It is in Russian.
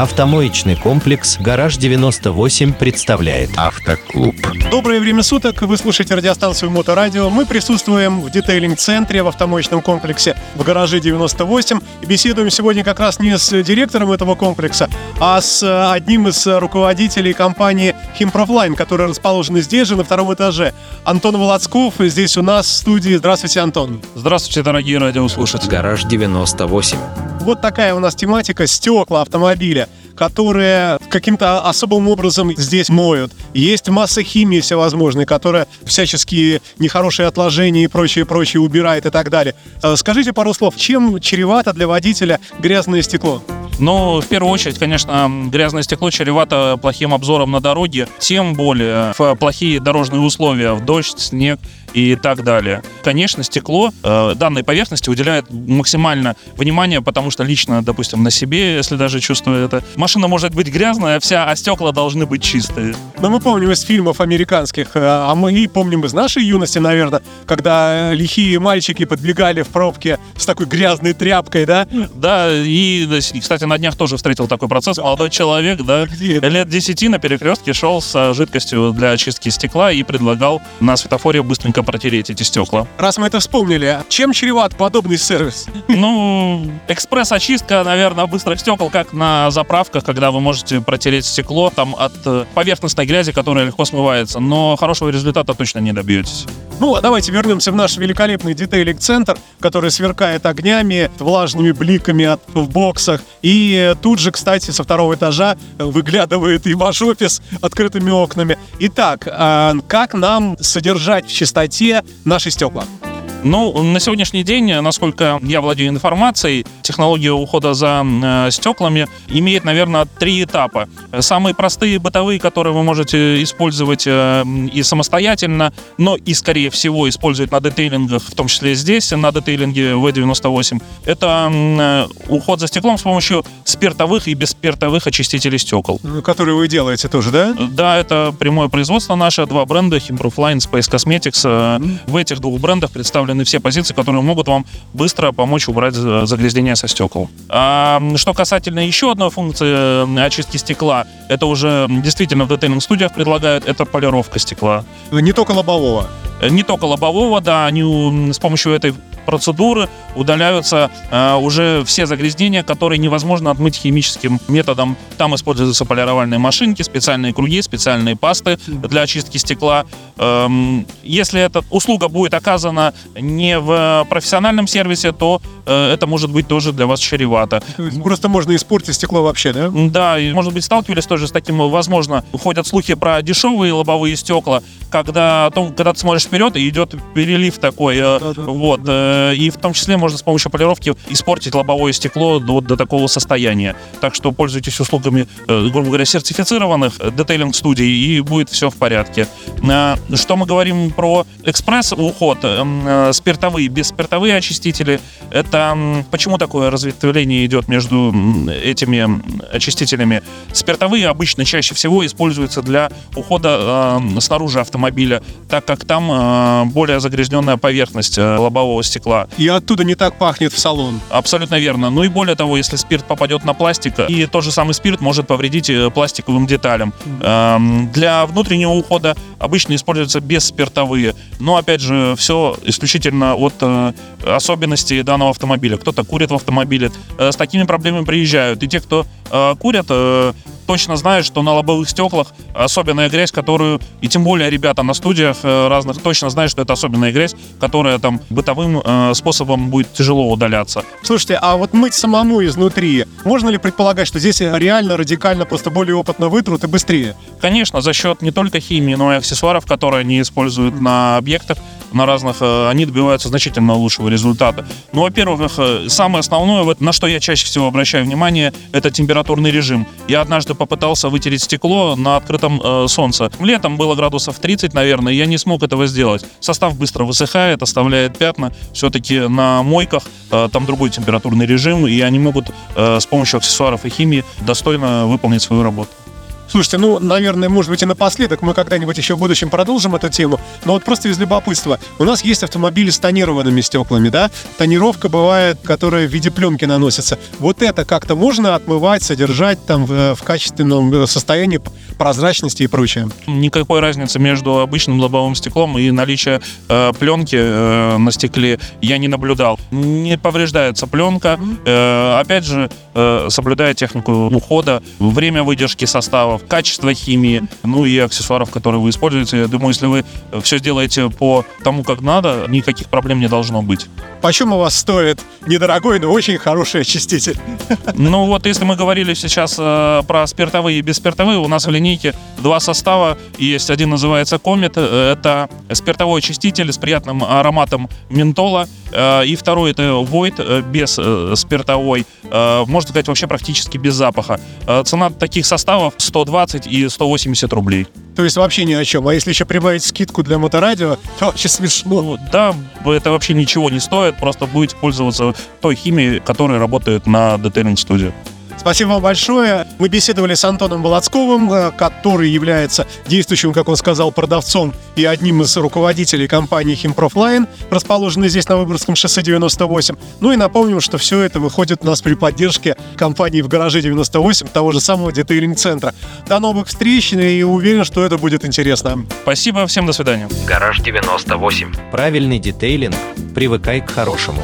Автомоечный комплекс «Гараж 98» представляет Автоклуб. Доброе время суток, вы слушаете радиостанцию Моторадио. Мы присутствуем в детейлинг-центре в автомоечном комплексе в гараже 98. И беседуем сегодня как раз не с директором этого комплекса, а с одним из руководителей компании Химпрофлайн, которая расположена здесь же, на втором этаже. Антон Володсков здесь у нас в студии. Здравствуйте, Антон. Здравствуйте, дорогие радиослушатели. «Гараж 98». Вот такая у нас тематика стекла автомобиля которые каким-то особым образом здесь моют. Есть масса химии всевозможной, которая всяческие нехорошие отложения и прочее, прочее убирает и так далее. Э, скажите пару слов, чем чревато для водителя грязное стекло? Ну, в первую очередь, конечно, грязное стекло чревато плохим обзором на дороге, тем более в плохие дорожные условия, в дождь, снег и так далее. Конечно, стекло э, данной поверхности уделяет максимально внимания, потому что лично, допустим, на себе, если даже чувствую это, машина может быть грязная вся, а стекла должны быть чистые. Но мы помним из фильмов американских, э, а мы и помним из нашей юности, наверное, когда лихие мальчики подбегали в пробке с такой грязной тряпкой, да? Да, и, кстати, на днях тоже встретил такой процесс. Молодой человек, да, лет 10 на перекрестке шел с жидкостью для очистки стекла и предлагал на светофоре быстренько протереть эти стекла. Раз мы это вспомнили, чем чреват подобный сервис? Ну, экспресс-очистка, наверное, быстрых стекол, как на заправках, когда вы можете протереть стекло там от э, поверхностной грязи, которая легко смывается, но хорошего результата точно не добьетесь. Ну, а давайте вернемся в наш великолепный детейлинг-центр, который сверкает огнями, влажными бликами от, в боксах. И тут же, кстати, со второго этажа выглядывает и ваш офис открытыми окнами. Итак, а как нам содержать в чистоте наши стекла? Ну, на сегодняшний день, насколько я владею информацией, технология ухода за э, стеклами имеет, наверное, три этапа. Самые простые бытовые, которые вы можете использовать э, и самостоятельно, но и, скорее всего, использовать на детейлингах, в том числе здесь, на детейлинге V98, это э, уход за стеклом с помощью спиртовых и бесспиртовых очистителей стекол. Которые вы делаете тоже, да? Да, это прямое производство наше, два бренда, Himproofline, Space Cosmetics. Mm-hmm. В этих двух брендах представлены представлены все позиции, которые могут вам быстро помочь убрать загрязнение со стекол. А, что касательно еще одной функции э, очистки стекла, это уже действительно в детейлинг-студиях предлагают, это полировка стекла. Не только лобового. Э, не только лобового, да, они с помощью этой процедуры удаляются э, уже все загрязнения, которые невозможно отмыть химическим методом. Там используются полировальные машинки, специальные круги, специальные пасты для очистки стекла. Эм, если эта услуга будет оказана не в профессиональном сервисе, то э, это может быть тоже для вас чревато. Просто можно испортить стекло вообще, да? Да, и, может быть, сталкивались тоже с таким, возможно, ходят слухи про дешевые лобовые стекла, когда, когда ты смотришь вперед, и идет перелив такой, э, да, да. вот, э, и в том числе можно с помощью полировки испортить лобовое стекло до, до такого состояния. Так что пользуйтесь услугами, э, грубо говоря, сертифицированных детейлинг-студий, и будет все в порядке. Что мы говорим про экспресс-уход, спиртовые, бесспиртовые очистители, это почему такое разветвление идет между этими очистителями? Спиртовые обычно чаще всего используются для ухода снаружи автомобиля, так как там Э, более загрязненная поверхность э, лобового стекла. И оттуда не так пахнет в салон. Абсолютно верно. Ну и более того, если спирт попадет на пластик, и тот же самый спирт может повредить э, пластиковым деталям. Mm-hmm. Для внутреннего ухода обычно используются бесспиртовые. Но опять же, все исключительно от особенностей данного автомобиля. Кто-то курит в автомобиле. С такими проблемами приезжают. И те, кто курят, точно знают, что на лобовых стеклах особенная грязь, которую, и тем более ребята на студиях э, разных точно знают, что это особенная грязь, которая там бытовым э, способом будет тяжело удаляться. Слушайте, а вот мыть самому изнутри, можно ли предполагать, что здесь реально радикально просто более опытно вытрут и быстрее? Конечно, за счет не только химии, но и аксессуаров, которые они используют на объектах, на разных, э, они добиваются значительно лучшего результата. Ну, во-первых, э, самое основное, на что я чаще всего обращаю внимание, это температурный режим. Я однажды попытался вытереть стекло на открытом э, солнце. Летом было градусов 30, наверное, я не смог этого сделать. Состав быстро высыхает, оставляет пятна. Все-таки на мойках э, там другой температурный режим, и они могут э, с помощью аксессуаров и химии достойно выполнить свою работу. Слушайте, ну, наверное, может быть и напоследок, мы когда-нибудь еще в будущем продолжим эту тему, но вот просто из любопытства. У нас есть автомобили с тонированными стеклами, да? Тонировка бывает, которая в виде пленки наносится. Вот это как-то можно отмывать, содержать там в, в качественном состоянии прозрачности и прочее? Никакой разницы между обычным лобовым стеклом и наличие э, пленки э, на стекле я не наблюдал. Не повреждается пленка. Э, опять же, э, соблюдая технику ухода, время выдержки составов, качество химии, ну и аксессуаров, которые вы используете. Я думаю, если вы все сделаете по тому, как надо, никаких проблем не должно быть. Почем у вас стоит недорогой, но очень хороший очиститель? Ну вот, если мы говорили сейчас э, про спиртовые и бесспиртовые, у нас в линейке два состава. Есть один называется Комет, э, это спиртовой очиститель с приятным ароматом ментола. Э, и второй это Void э, без э, спиртовой. Э, можно сказать, вообще практически без запаха. Э, цена таких составов 120 и 180 рублей. То есть вообще ни о чем. А если еще прибавить скидку для моторадио, то вообще смешно. Ну, да, это вообще ничего не стоит, просто будете пользоваться той химией, которая работает на детейлинг студии. Спасибо вам большое. Мы беседовали с Антоном Володсковым, э, который является действующим, как он сказал, продавцом и одним из руководителей компании Химпрофлайн, расположенной здесь на Выборгском шоссе 98. Ну и напомним, что все это выходит у нас при поддержке компании в гараже 98, того же самого детейлинг-центра. До новых встреч и уверен, что это будет интересно. Спасибо, всем до свидания. Гараж 98. Правильный детейлинг. Привыкай к хорошему.